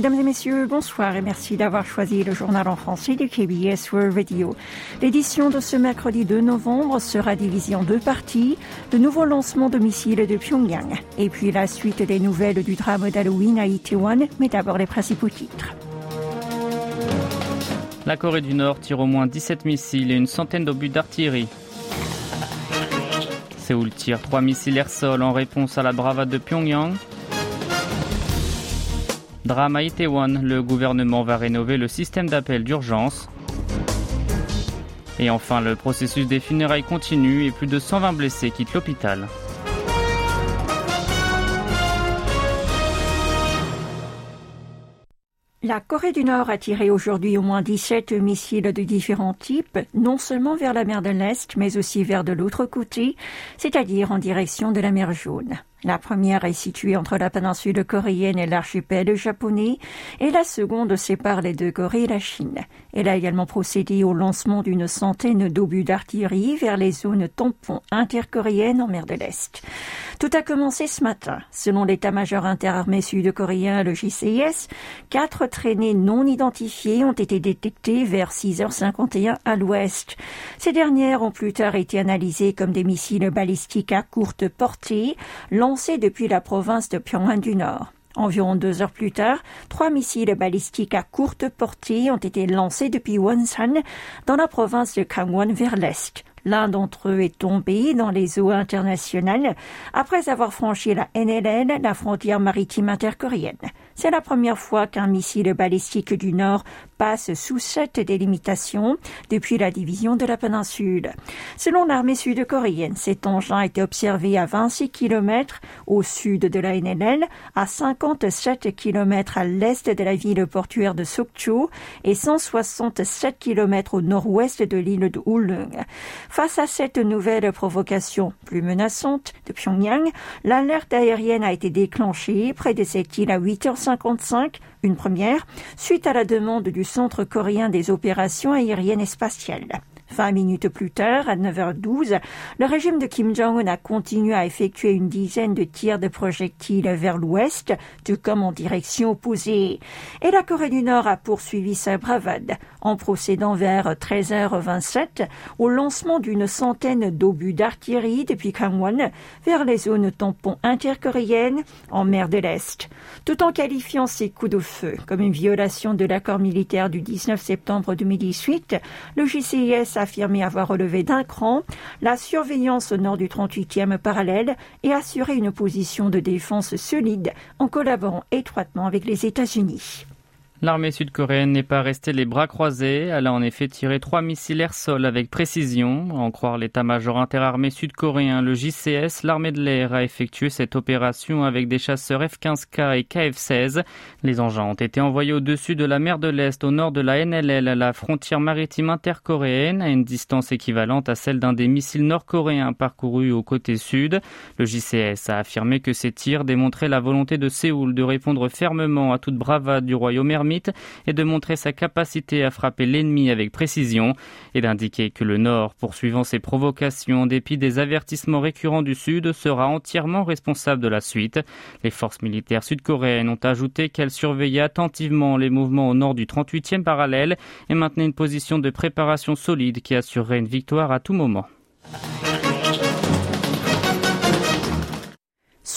Mesdames et messieurs, bonsoir et merci d'avoir choisi le journal en français du KBS World Radio. L'édition de ce mercredi 2 novembre sera divisée en deux parties. Le nouveau lancement de missiles de Pyongyang et puis la suite des nouvelles du drame d'Halloween à Itaewon, mais d'abord les principaux titres. La Corée du Nord tire au moins 17 missiles et une centaine d'obus d'artillerie. Séoul tire trois missiles air-sol en réponse à la bravade de Pyongyang. Drame à Itaewon, le gouvernement va rénover le système d'appel d'urgence. Et enfin, le processus des funérailles continue et plus de 120 blessés quittent l'hôpital. La Corée du Nord a tiré aujourd'hui au moins 17 missiles de différents types, non seulement vers la mer de l'Est, mais aussi vers de l'autre côté, c'est-à-dire en direction de la mer Jaune. La première est située entre la péninsule coréenne et l'archipel japonais, et la seconde sépare les deux Corées et la Chine. Elle a également procédé au lancement d'une centaine d'obus d'artillerie vers les zones tampons intercoréennes en mer de l'Est. Tout a commencé ce matin. Selon l'état-major interarmé sud-coréen, le JCIS, quatre traînées non identifiées ont été détectées vers 6h51 à l'ouest. Ces dernières ont plus tard été analysées comme des missiles balistiques à courte portée, depuis la province de Pyongyang du Nord. Environ deux heures plus tard, trois missiles balistiques à courte portée ont été lancés depuis Wonsan dans la province de Kangwon vers l'est. L'un d'entre eux est tombé dans les eaux internationales après avoir franchi la NLL, la frontière maritime intercoréenne. C'est la première fois qu'un missile balistique du Nord passe sous cette délimitation depuis la division de la péninsule. Selon l'armée sud-coréenne, cet engin a été observé à 26 km au sud de la NLL, à 57 km à l'est de la ville portuaire de Sokcho et 167 km au nord-ouest de l'île de Ulung. Face à cette nouvelle provocation plus menaçante de Pyongyang, l'alerte aérienne a été déclenchée près de cette île à 8h55 une première, suite à la demande du Centre coréen des opérations aériennes et spatiales. Vingt minutes plus tard, à 9h12, le régime de Kim Jong-un a continué à effectuer une dizaine de tirs de projectiles vers l'ouest, tout comme en direction opposée. Et la Corée du Nord a poursuivi sa bravade en procédant vers 13h27 au lancement d'une centaine d'obus d'artillerie depuis Kangwon vers les zones tampons intercoréennes en mer de l'Est, tout en qualifiant ces coups de feu comme une violation de l'accord militaire du 19 septembre 2018. Le JCIS affirmé avoir relevé d'un cran la surveillance au nord du 38e parallèle et assuré une position de défense solide en collaborant étroitement avec les États-Unis. L'armée sud-coréenne n'est pas restée les bras croisés. Elle a en effet tiré trois missiles air-sol avec précision. En croire l'état-major interarmé sud-coréen, le JCS, l'armée de l'air a effectué cette opération avec des chasseurs F-15K et KF-16. Les engins ont été envoyés au-dessus de la mer de l'Est, au nord de la NLL, à la frontière maritime intercoréenne, à une distance équivalente à celle d'un des missiles nord-coréens parcourus au côté sud. Le JCS a affirmé que ces tirs démontraient la volonté de Séoul de répondre fermement à toute bravade du royaume et de montrer sa capacité à frapper l'ennemi avec précision et d'indiquer que le Nord, poursuivant ses provocations en dépit des avertissements récurrents du Sud, sera entièrement responsable de la suite. Les forces militaires sud-coréennes ont ajouté qu'elles surveillaient attentivement les mouvements au nord du 38e parallèle et maintenaient une position de préparation solide qui assurerait une victoire à tout moment.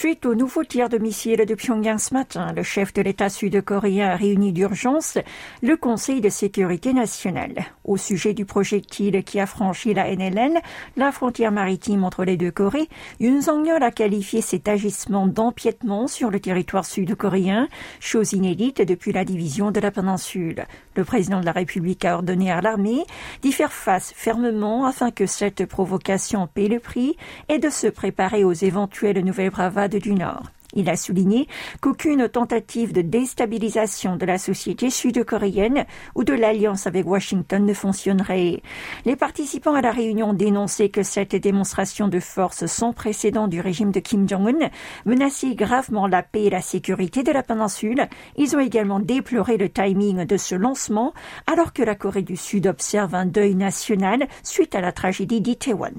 Suite au nouveau tir de missiles de Pyongyang ce matin, le chef de l'État sud-coréen a réuni d'urgence le Conseil de sécurité nationale au sujet du projectile qui a franchi la NLL, la frontière maritime entre les deux Corées. Yoon Song-yeol a qualifié cet agissement d'empiètement sur le territoire sud-coréen, chose inédite depuis la division de la péninsule. Le président de la République a ordonné à l'armée d'y faire face fermement afin que cette provocation paie le prix et de se préparer aux éventuelles nouvelles bravades du Nord. Il a souligné qu'aucune tentative de déstabilisation de la société sud-coréenne ou de l'alliance avec Washington ne fonctionnerait. Les participants à la réunion dénoncé que cette démonstration de force sans précédent du régime de Kim Jong-un menaçait gravement la paix et la sécurité de la péninsule. Ils ont également déploré le timing de ce lancement alors que la Corée du Sud observe un deuil national suite à la tragédie d'Itaewon.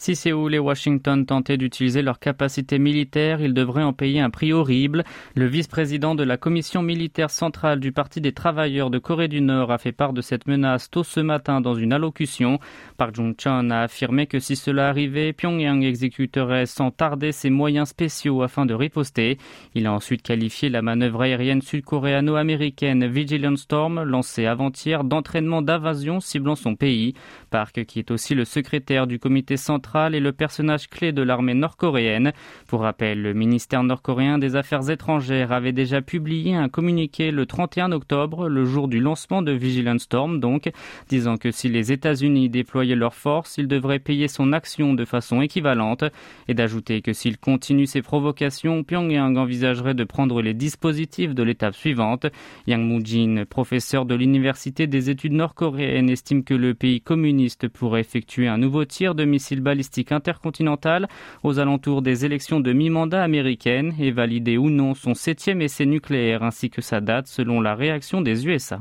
Si Séoul et Washington tentaient d'utiliser leur capacité militaire, ils devraient en payer un prix horrible. Le vice-président de la commission militaire centrale du Parti des travailleurs de Corée du Nord a fait part de cette menace tôt ce matin dans une allocution. Park Jong-chun a affirmé que si cela arrivait, Pyongyang exécuterait sans tarder ses moyens spéciaux afin de riposter. Il a ensuite qualifié la manœuvre aérienne sud-coréano-américaine Vigilant Storm, lancée avant-hier, d'entraînement d'invasion ciblant son pays. Park, qui est aussi le secrétaire du comité central et le personnage clé de l'armée nord-coréenne. Pour rappel, le ministère nord-coréen des Affaires étrangères avait déjà publié un communiqué le 31 octobre, le jour du lancement de Vigilant Storm donc, disant que si les États-Unis déployaient leurs forces, ils devraient payer son action de façon équivalente et d'ajouter que s'il continue ses provocations, Pyongyang envisagerait de prendre les dispositifs de l'étape suivante. Yang Moo-jin, professeur de l'Université des études nord-coréennes, estime que le pays communiste pourrait effectuer un nouveau tir de missiles balistiques intercontinentale aux alentours des élections de mi-mandat américaines et valider ou non son septième essai nucléaire ainsi que sa date selon la réaction des USA.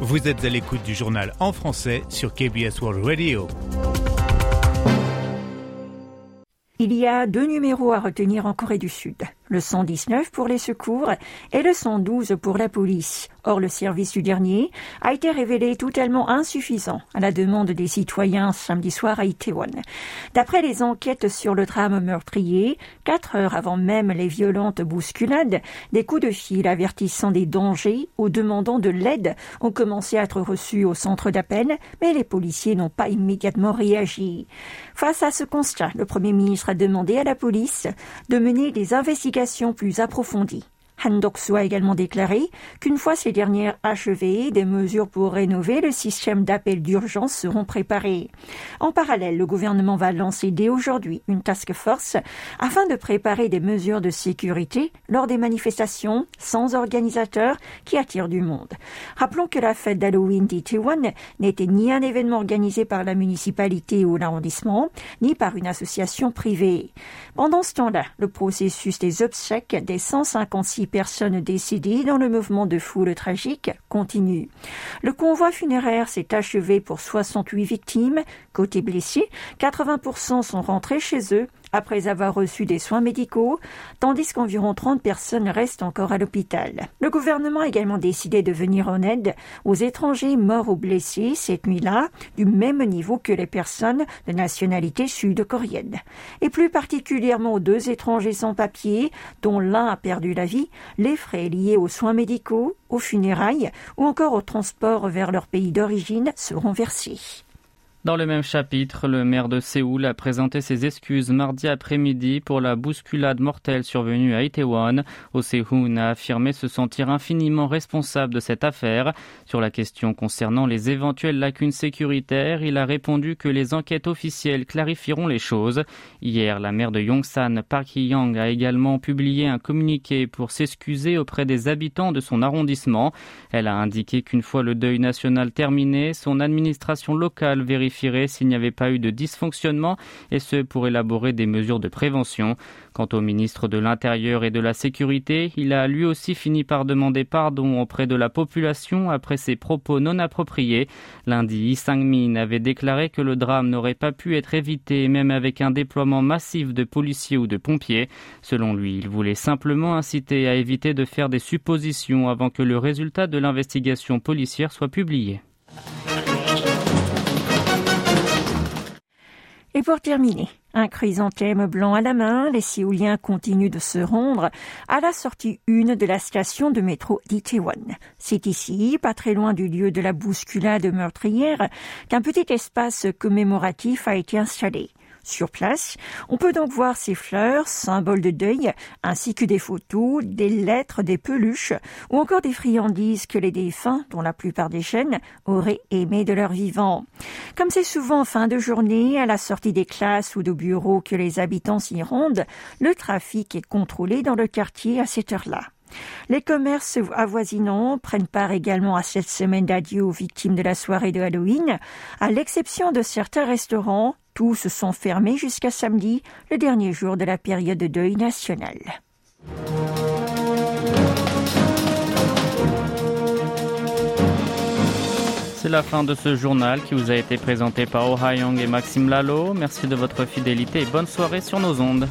Vous êtes à l'écoute du journal en français sur KBS World Radio. Il y a deux numéros à retenir en Corée du Sud le 119 pour les secours et le 112 pour la police. Or, le service du dernier a été révélé totalement insuffisant à la demande des citoyens samedi soir à Itaewon. D'après les enquêtes sur le drame meurtrier, quatre heures avant même les violentes bousculades, des coups de fil avertissant des dangers ou demandant de l'aide ont commencé à être reçus au centre d'appel, mais les policiers n'ont pas immédiatement réagi. Face à ce constat, le Premier ministre a demandé à la police de mener des investigations plus approfondie. Han Doksu a également déclaré qu'une fois ces dernières achevées, des mesures pour rénover le système d'appel d'urgence seront préparées. En parallèle, le gouvernement va lancer dès aujourd'hui une task force afin de préparer des mesures de sécurité lors des manifestations sans organisateurs qui attirent du monde. Rappelons que la fête d'Halloween d'Itaewon n'était ni un événement organisé par la municipalité ou l'arrondissement, ni par une association privée. Pendant ce temps-là, le processus des obsèques des 156 personnes décédées dans le mouvement de foule tragique continue. Le convoi funéraire s'est achevé pour 68 victimes. Côté blessés, 80% sont rentrés chez eux après avoir reçu des soins médicaux, tandis qu'environ 30 personnes restent encore à l'hôpital. Le gouvernement a également décidé de venir en aide aux étrangers morts ou blessés cette nuit-là, du même niveau que les personnes de nationalité sud-coréenne. Et plus particulièrement aux deux étrangers sans papier, dont l'un a perdu la vie, les frais liés aux soins médicaux, aux funérailles ou encore au transport vers leur pays d'origine seront versés. Dans le même chapitre, le maire de Séoul a présenté ses excuses mardi après-midi pour la bousculade mortelle survenue à Itaewon. Oh Se-hoon a affirmé se sentir infiniment responsable de cette affaire. Sur la question concernant les éventuelles lacunes sécuritaires, il a répondu que les enquêtes officielles clarifieront les choses. Hier, la maire de Yongsan, Park Hee-young, a également publié un communiqué pour s'excuser auprès des habitants de son arrondissement. Elle a indiqué qu'une fois le deuil national terminé, son administration locale vérifie s'il n'y avait pas eu de dysfonctionnement, et ce pour élaborer des mesures de prévention. Quant au ministre de l'Intérieur et de la Sécurité, il a lui aussi fini par demander pardon auprès de la population après ses propos non appropriés. Lundi, Yi Sang-min avait déclaré que le drame n'aurait pas pu être évité même avec un déploiement massif de policiers ou de pompiers. Selon lui, il voulait simplement inciter à éviter de faire des suppositions avant que le résultat de l'investigation policière soit publié. Et pour terminer, un chrysanthème blanc à la main, les Séouliens continuent de se rendre à la sortie une de la station de métro d'Itaewon. C'est ici, pas très loin du lieu de la bousculade meurtrière, qu'un petit espace commémoratif a été installé. Sur place, on peut donc voir ces fleurs, symboles de deuil, ainsi que des photos, des lettres, des peluches, ou encore des friandises que les défunts, dont la plupart des chaînes, auraient aimé de leur vivant. Comme c'est souvent en fin de journée, à la sortie des classes ou de bureaux que les habitants s'y rendent, le trafic est contrôlé dans le quartier à cette heure-là. Les commerces avoisinants prennent part également à cette semaine d'adieu aux victimes de la soirée de Halloween, à l'exception de certains restaurants tous sont fermés jusqu'à samedi, le dernier jour de la période de deuil national. c'est la fin de ce journal qui vous a été présenté par Oh et Maxime Lalo. Merci de votre fidélité et bonne soirée sur nos ondes.